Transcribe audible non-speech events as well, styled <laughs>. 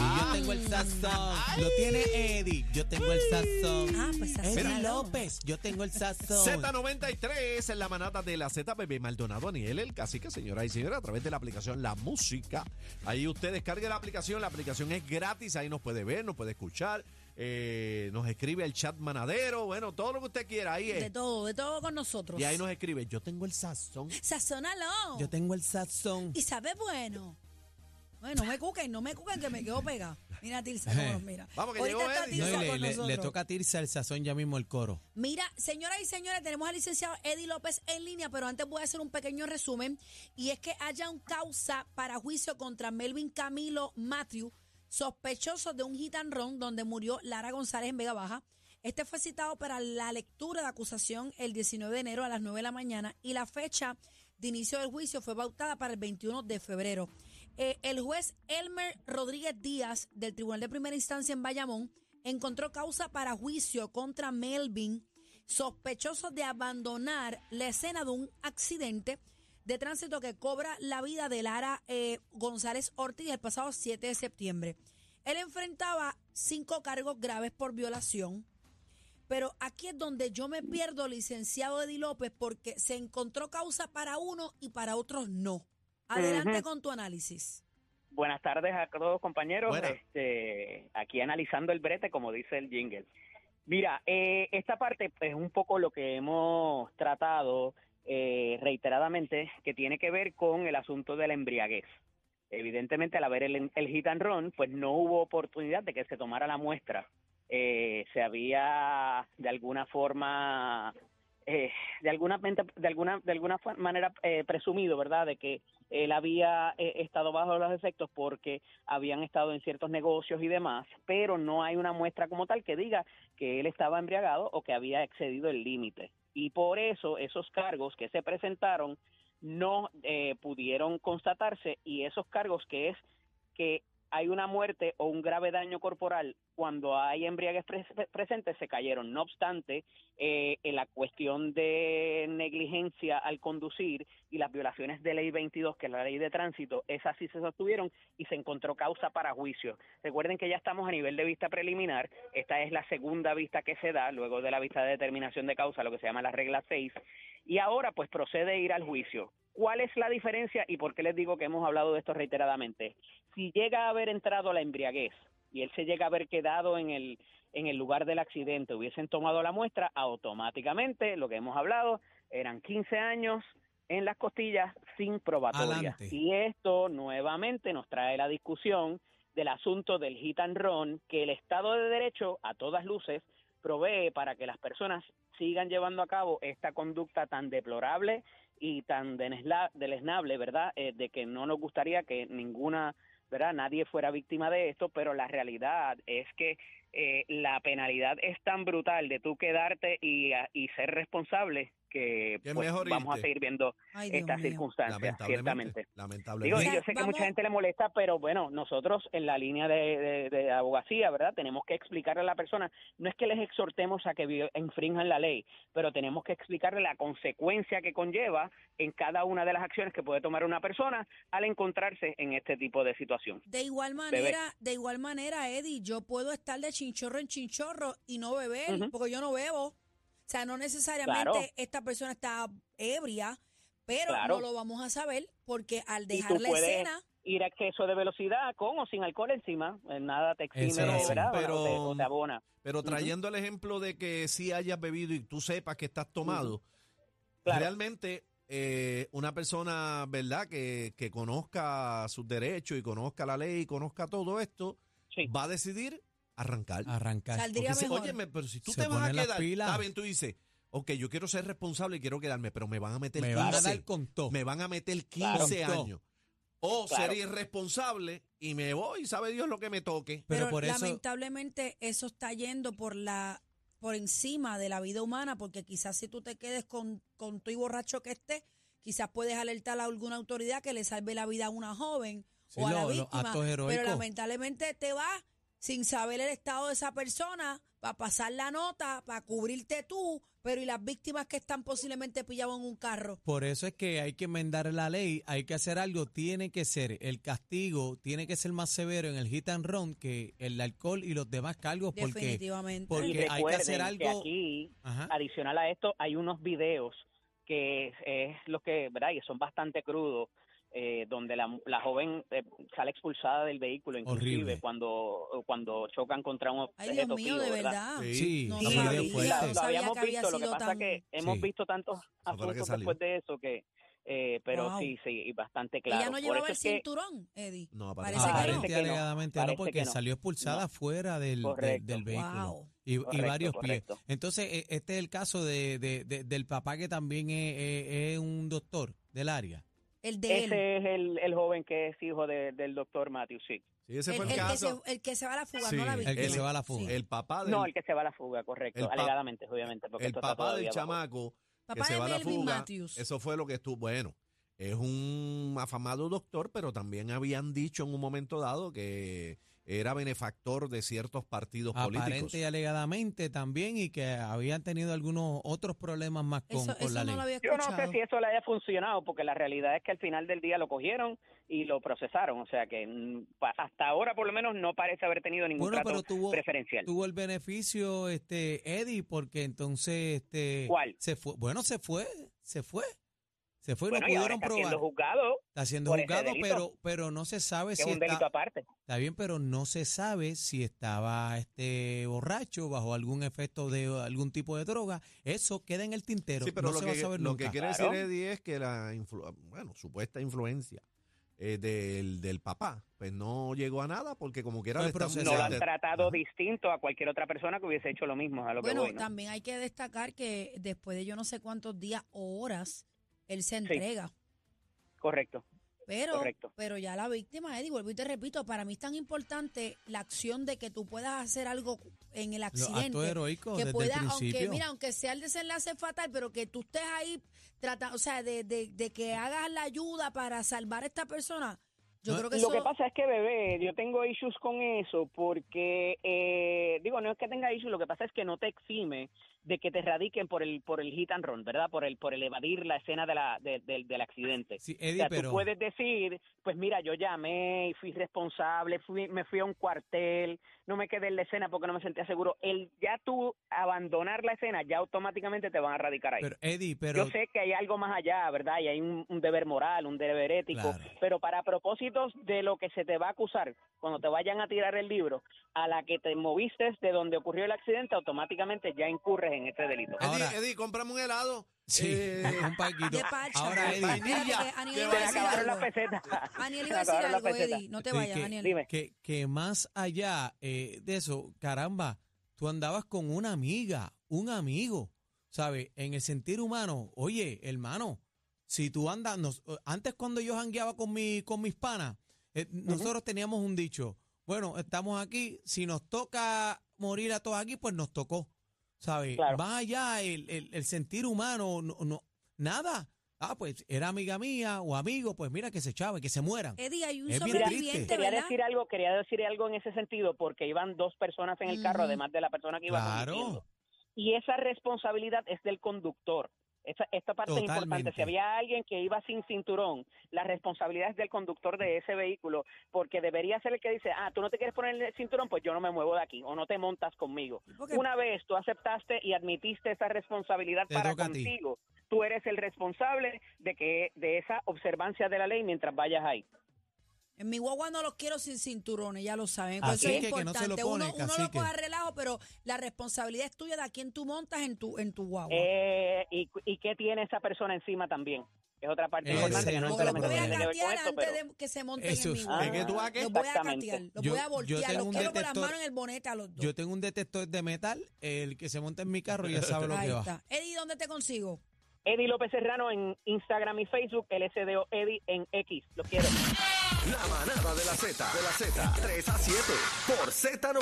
yo tengo el sazón. Lo tiene Eddie, yo tengo el sazón. Ah, pues Eddie sazónalo. López, yo tengo el sazón. Z93 en la manata de la Z, Bebé Maldonado, Aniel, el cacique, señoras y señores, a través de la aplicación La Música. Ahí usted descargue la aplicación, la aplicación es gratis, ahí nos puede ver, nos puede escuchar, eh, nos escribe el chat manadero, bueno, todo lo que usted quiera, ahí De todo, de todo con nosotros. Y ahí nos escribe, yo tengo el sazón. Sazónalo. Yo tengo el sazón. Y sabe bueno. Bueno, no me cuquen, no me cuquen que me quedo pegada. Mira, Tirsa, cómo nos mira. Vamos, que Ahorita llegó está Eddie. No, y Tirsa le, con le- le nosotros. toca a Tirsa el sazón ya mismo el coro. Mira, señoras y señores, tenemos al licenciado Eddie López en línea, pero antes voy a hacer un pequeño resumen. Y es que haya un causa para juicio contra Melvin Camilo Matthew, sospechoso de un run donde murió Lara González en Vega Baja. Este fue citado para la lectura de acusación el 19 de enero a las 9 de la mañana y la fecha de inicio del juicio fue pautada para el 21 de febrero. Eh, el juez Elmer Rodríguez Díaz del Tribunal de Primera Instancia en Bayamón encontró causa para juicio contra Melvin, sospechoso de abandonar la escena de un accidente de tránsito que cobra la vida de Lara eh, González Ortiz el pasado 7 de septiembre. Él enfrentaba cinco cargos graves por violación, pero aquí es donde yo me pierdo, licenciado Eddie López, porque se encontró causa para uno y para otros no. Adelante con tu análisis. Buenas tardes a todos compañeros. Buenas. Este, aquí analizando el brete, como dice el jingle. Mira, eh, esta parte es un poco lo que hemos tratado eh, reiteradamente, que tiene que ver con el asunto de la embriaguez. Evidentemente, al haber el, el hit and run, pues no hubo oportunidad de que se tomara la muestra. Eh, se había de alguna forma eh, de alguna de alguna de alguna manera eh, presumido, ¿verdad?, de que él había eh, estado bajo los efectos porque habían estado en ciertos negocios y demás, pero no hay una muestra como tal que diga que él estaba embriagado o que había excedido el límite. Y por eso esos cargos que se presentaron no eh, pudieron constatarse y esos cargos que es que hay una muerte o un grave daño corporal cuando hay embriaguez pres- presentes se cayeron. No obstante, eh, en la cuestión de negligencia al conducir y las violaciones de ley 22, que es la ley de tránsito, esas sí se sostuvieron y se encontró causa para juicio. Recuerden que ya estamos a nivel de vista preliminar, esta es la segunda vista que se da luego de la vista de determinación de causa, lo que se llama la regla 6, y ahora pues procede a ir al juicio. ¿Cuál es la diferencia y por qué les digo que hemos hablado de esto reiteradamente? Si llega a haber entrado la embriaguez y él se llega a haber quedado en el en el lugar del accidente, hubiesen tomado la muestra, automáticamente, lo que hemos hablado, eran 15 años en las costillas sin probatoria. Adelante. Y esto nuevamente nos trae la discusión del asunto del hit and run que el Estado de Derecho, a todas luces, provee para que las personas sigan llevando a cabo esta conducta tan deplorable y tan deleznable, ¿verdad? Eh, de que no nos gustaría que ninguna, ¿verdad? Nadie fuera víctima de esto, pero la realidad es que eh, la penalidad es tan brutal de tú quedarte y, y ser responsable que pues, mejor vamos a seguir viendo Ay, estas mío. circunstancias, Lamentablemente. ciertamente. Digo, Lamentablemente. y yo sé que Vamos- mucha gente le molesta, pero bueno, nosotros en la línea de, de- de abogacía, ¿verdad? Tenemos que explicarle a la persona, no es que les exhortemos a que infrinjan la ley, pero tenemos que explicarle la consecuencia que conlleva en cada una de las acciones que puede tomar una persona al encontrarse en este tipo de situación. De igual manera, de igual manera, Eddie, yo puedo estar de chinchorro en chinchorro y no beber, porque yo no bebo. O sea, no necesariamente Claro. esta persona está ebria, pero Claro. no lo vamos a saber porque al dejar la escena, ir a exceso de velocidad con o sin alcohol encima, eh, nada te exime, así. ¿verdad? Pero- o, te, o te abona. Pero trayendo el ejemplo de que si hayas bebido y tú sepas que estás tomado, Claro. realmente eh, una persona, ¿verdad?, que, que conozca sus derechos y conozca la ley y conozca todo esto, Sí. va a decidir arrancar. Arrancar. Saldría mejor. óyeme, pero si tú Se te vas a quedar, está bien, tú dices, ok, yo quiero ser responsable y quiero quedarme, pero me van a meter Me van a 15, dar con todo. me van a meter Claro. 15 Con todo. años. O Claro. ser irresponsable y me voy, sabe Dios lo que me toque. Pero pero, por eso- lamentablemente eso está yendo por la por encima de la vida humana, porque quizás si tú te quedes con, con tu y borracho que estés, quizás puedes alertar a alguna autoridad que le salve la vida a una joven Sí, o a la lo- víctima. Pero lamentablemente te vas sin saber el estado de esa persona, para pasar la nota, para cubrirte tú, pero y las víctimas que están posiblemente pillados en un carro. Por eso es que hay que enmendar la ley, hay que hacer algo, tiene que ser, el castigo tiene que ser más severo en el hit and run que el alcohol y los demás cargos, porque, Definitivamente. porque y hay que recuerden hacer que algo- aquí, Ajá. adicional a esto, hay unos videos que es, es lo que, ¿verdad? Y son bastante crudos, eh, donde la, la joven eh, sale expulsada del vehículo, inclusive Horrible. cuando, cuando chocan contra un Ay, Dios objeto mío, de ¿verdad? verdad. Sí. Sí, No Sí, la- lo habíamos que había visto, lo que pasa tan- que hemos Sí. visto tantos que asuntos después de eso que, eh, pero Wow. sí, sí, y bastante claro. Ella no Por llevaba eso el que- cinturón, Eddie. No, Parece. Aparente que no, alegadamente no, porque no. salió expulsada No. fuera del, del- vehículo. Wow. Y, y Correcto, varios pies. Entonces, e- este es el caso de, de- de- del papá que también es, es- es un doctor del área. El de él. Ese es el, el joven que es hijo de- del doctor Matthew, sí. Sí, ese El, fue el, el que se, caso. el que se va a la fuga, Sí, no la el víctima. que se va a la fuga. Sí. El papá del, No, el que se va a la fuga, correcto. El pa- alegadamente, obviamente. Porque el esto está papá del todavía bajo- chamaco Papá que se de va a la Melvin fuga. Matthews. Eso fue lo que estuvo. Bueno, es un afamado doctor, pero también habían dicho en un momento dado que era benefactor de ciertos partidos políticos. Aparente y alegadamente también y que habían tenido algunos otros problemas más con, Eso, con eso la no ley. lo había Yo no sé si eso le haya funcionado, porque la realidad es que al final del día lo cogieron y lo procesaron. O sea que mm, pa- hasta ahora, por lo menos, no parece haber tenido ningún Bueno, trato pero tuvo, preferencial. tuvo el beneficio este Eddie porque entonces este ¿Cuál? se fue, bueno, se fue, se fue. Se fue y bueno, lo y ahora pudieron está probar. siendo juzgado, Está siendo juzgado, pero pero no se sabe que si es un delito está, aparte. está bien, pero no se sabe si estaba este borracho bajo algún efecto de algún tipo de droga. Eso queda en el tintero. Sí, pero no lo se va a que, saber lo nunca. que quiere Claro. decir Eddie es que la influ- bueno, supuesta influencia eh, del, del papá, pues no llegó a nada porque como quiera Fue le. No lo han tratado Ajá. distinto a cualquier otra persona que hubiese hecho lo mismo, a lo Bueno, que voy, ¿no? también hay que destacar que después de yo no sé cuántos días o horas, él se entrega. Correcto. Pero, Correcto. pero ya la víctima, Eddie, vuelvo y te repito, para mí es tan importante la acción de que tú puedas hacer algo en el accidente. heroicos que desde pueda, el aunque mira, aunque sea el desenlace fatal, pero que tú estés ahí tratando, o sea, de, de, de que hagas la ayuda para salvar a esta persona, yo No, creo que Lo eso... que pasa es que, bebé, yo tengo issues con eso porque, eh, digo, no es que tenga issues, lo que pasa es que no te exime de que te radiquen por el por el hit and run, ¿verdad? Por el por el evadir la escena de la, de- del- del accidente. Sí, O pero tú puedes decir, pues mira, yo llamé y fui responsable, fui, me fui a un cuartel, no me quedé en la escena porque no me sentía seguro. El ya tú abandonar la escena, ya automáticamente te van a radicar ahí. pero Eddie, pero Yo sé que hay algo más allá, ¿verdad? Y hay un, un deber moral, un deber ético, Claro. pero para propósitos de lo que se te va a acusar, cuando te vayan a tirar el libro, a la que te moviste de donde ocurrió el accidente, automáticamente ya incurres en este delito. Ahora- Eddie, Eddie, cómprame un helado. sí, Eh, <laughs> un paquito. De parcha. Ahora Eddie, que Aniel iba a decir algo. Aniel iba a decir. Eddie, no te vayas, que- Aniel. Dime. que, que más allá eh, de eso, caramba, tú andabas con una amiga, un amigo, ¿sabes? En el sentir humano, oye, hermano, si tú andas, nos- antes cuando yo jangueaba con, mi, con mis panas, eh, nosotros teníamos un dicho, bueno, estamos aquí, si nos toca morir a todos aquí, pues nos tocó, ¿sabes? Claro. Más allá el, el- el sentir humano, no, no, nada. Ah, pues era amiga mía o amigo, pues mira que se echaba, que se mueran. Eddie, hay un Es bien sobreviviente, triste. Quería ¿verdad? decir algo, quería decir algo en ese sentido, porque iban dos personas en el carro, además de la persona que iba Claro. conduciendo. Y esa responsabilidad es del conductor. Esa, esta parte es importante. Si había alguien que iba sin cinturón, la responsabilidad es del conductor de ese vehículo, porque debería ser el que dice, ah, tú no te quieres poner el cinturón, pues yo no me muevo de aquí, o no te montas conmigo. Una vez tú aceptaste y admitiste esa responsabilidad Te para contigo, tú eres el responsable de que de esa observancia de la ley mientras vayas ahí. En mi guagua no los quiero sin cinturones, ya lo saben. Así Eso es que que no se lo importante. uno, uno lo coge a relajo, pero la responsabilidad es tuya de a quién tú montas en tu, en tu guagua. Eh, y, ¿Y qué tiene esa persona encima también? Es otra parte Ese importante que no los voy a que catear antes pero de que se monten Eso en mi guagua. ¿de qué tú haces? Los voy a catear, los Yo- voy a yo voltear, tengo los un quiero con las detector- manos en el bonete a los dos. Yo tengo un detector de metal, el que se monta en mi carro ya sabe lo Ahí que va. está. Eddie, ¿dónde te consigo? Eddie López Serrano en Instagram y Facebook, LSDO Eddie en X. Los quiero. La manada de la Z, de la Z, 3 a 7 por Z90.